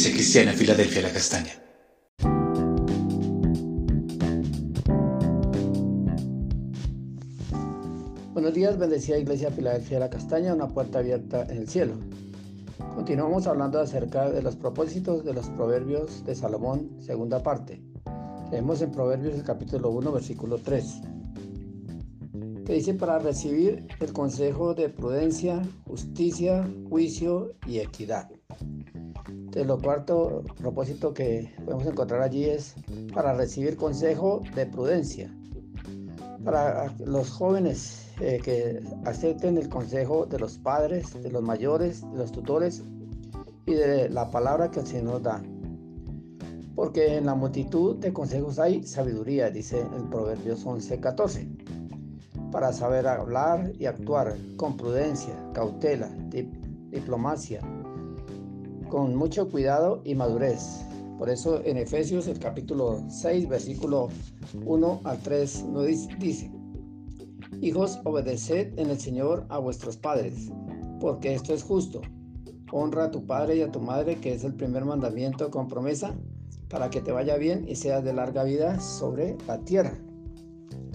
Iglesia Cristiana Filadelfia La Castaña. Buenos días, bendecida Iglesia Filadelfia La Castaña, una puerta abierta en el cielo. Continuamos hablando acerca de los propósitos de los proverbios de Salomón, segunda parte. Leemos en Proverbios el capítulo 1, versículo 3 que dice para recibir el consejo de prudencia, justicia, juicio y equidad. Entonces, lo cuarto propósito que podemos encontrar allí es para recibir consejo de prudencia. Para los jóvenes eh, que acepten el consejo de los padres, de los mayores, de los tutores y de la palabra que el Señor da. Porque en la multitud de consejos hay sabiduría, dice el Proverbios 11:14 para saber hablar y actuar con prudencia, cautela, diplomacia, con mucho cuidado y madurez. Por eso en Efesios el capítulo 6, versículo 1 al 3 nos dice, Hijos, obedeced en el Señor a vuestros padres, porque esto es justo. Honra a tu padre y a tu madre, que es el primer mandamiento con promesa, para que te vaya bien y seas de larga vida sobre la tierra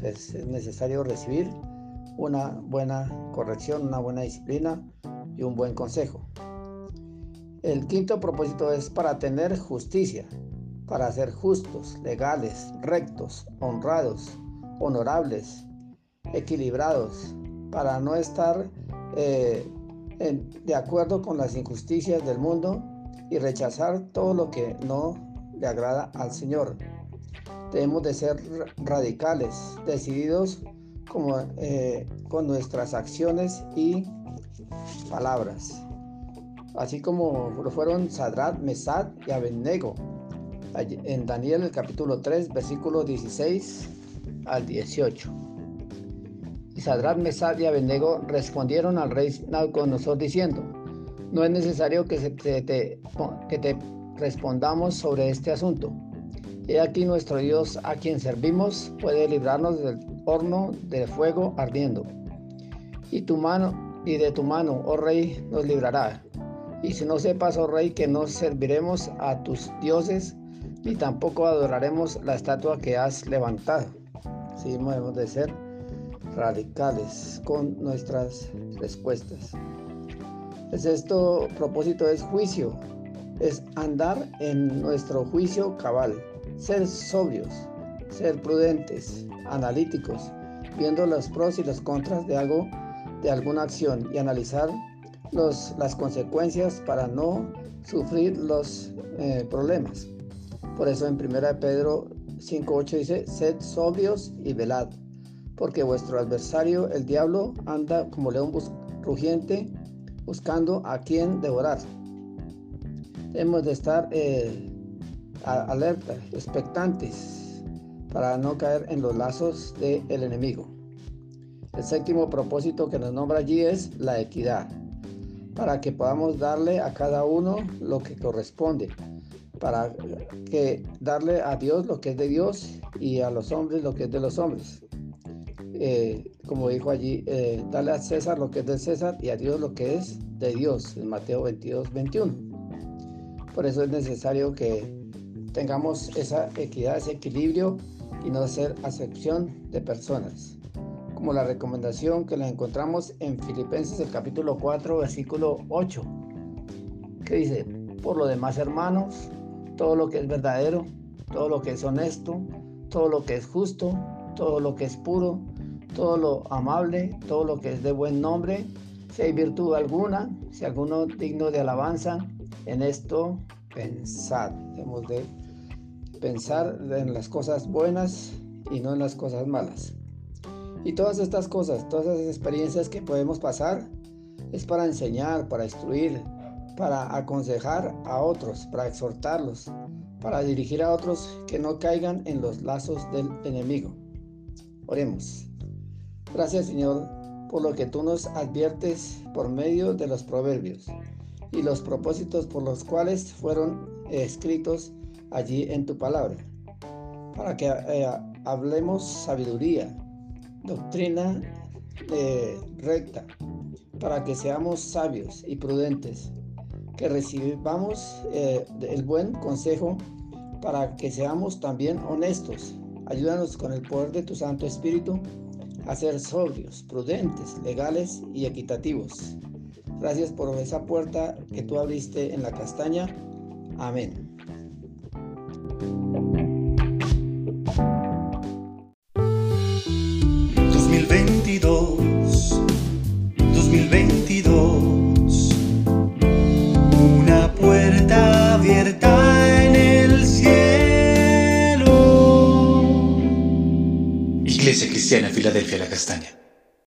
es necesario recibir una buena corrección, una buena disciplina y un buen consejo. El quinto propósito es para tener justicia, para ser justos, legales, rectos, honrados, honorables, equilibrados, para no estar eh, de acuerdo con las injusticias del mundo y rechazar todo lo que no le agrada al Señor. Debemos de ser radicales, decididos como, eh, con nuestras acciones y palabras, así como lo fueron Sadrat, Mesad y Abednego. En Daniel el capítulo 3, versículo 16 al 18. Y Sadrat, Mesad y Abednego respondieron al rey Nabucodonosor diciendo, no es necesario que, que te respondamos sobre este asunto He aquí nuestro Dios a quien servimos puede librarnos del horno de fuego ardiendo. Y tu mano y de tu mano, oh rey, nos librará. Y si no sepas, oh rey, que no serviremos a tus dioses, ni tampoco adoraremos la estatua que has levantado. Sí, debemos de ser radicales con nuestras respuestas. Es esto, propósito es juicio, es andar en nuestro juicio cabal ser sobrios, ser prudentes, analíticos, viendo los pros y los contras de algo, de alguna acción y analizar los, las consecuencias para no sufrir los eh, problemas. Por eso en 1 Pedro 5.8 dice, sed sobrios y velad, porque vuestro adversario, el diablo, anda como león rugiente buscando a quien devorar. Hemos de estar eh, alerta, expectantes, para no caer en los lazos del enemigo. El séptimo propósito que nos nombra allí es la equidad, para que podamos darle a cada uno lo que corresponde, para que darle a Dios lo que es de Dios y a los hombres lo que es de los hombres. Eh, como dijo allí, eh, darle a César lo que es de César y a Dios lo que es de Dios, en Mateo 22, 21. Por eso es necesario que tengamos esa equidad, ese equilibrio y no ser acepción de personas. Como la recomendación que la encontramos en Filipenses el capítulo 4 versículo 8, que dice, por lo demás hermanos, todo lo que es verdadero, todo lo que es honesto, todo lo que es justo, todo lo que es puro, todo lo amable, todo lo que es de buen nombre, si hay virtud alguna, si alguno digno de alabanza, en esto pensad. Hemos de pensar en las cosas buenas y no en las cosas malas. Y todas estas cosas, todas esas experiencias que podemos pasar, es para enseñar, para instruir, para aconsejar a otros, para exhortarlos, para dirigir a otros que no caigan en los lazos del enemigo. Oremos. Gracias Señor por lo que tú nos adviertes por medio de los proverbios y los propósitos por los cuales fueron escritos allí en tu palabra, para que eh, hablemos sabiduría, doctrina eh, recta, para que seamos sabios y prudentes, que recibamos eh, el buen consejo para que seamos también honestos. Ayúdanos con el poder de tu Santo Espíritu a ser sobrios, prudentes, legales y equitativos. Gracias por esa puerta que tú abriste en la castaña. Amén. En el cielo... Iglesia Cristiana Filadelfia La Castaña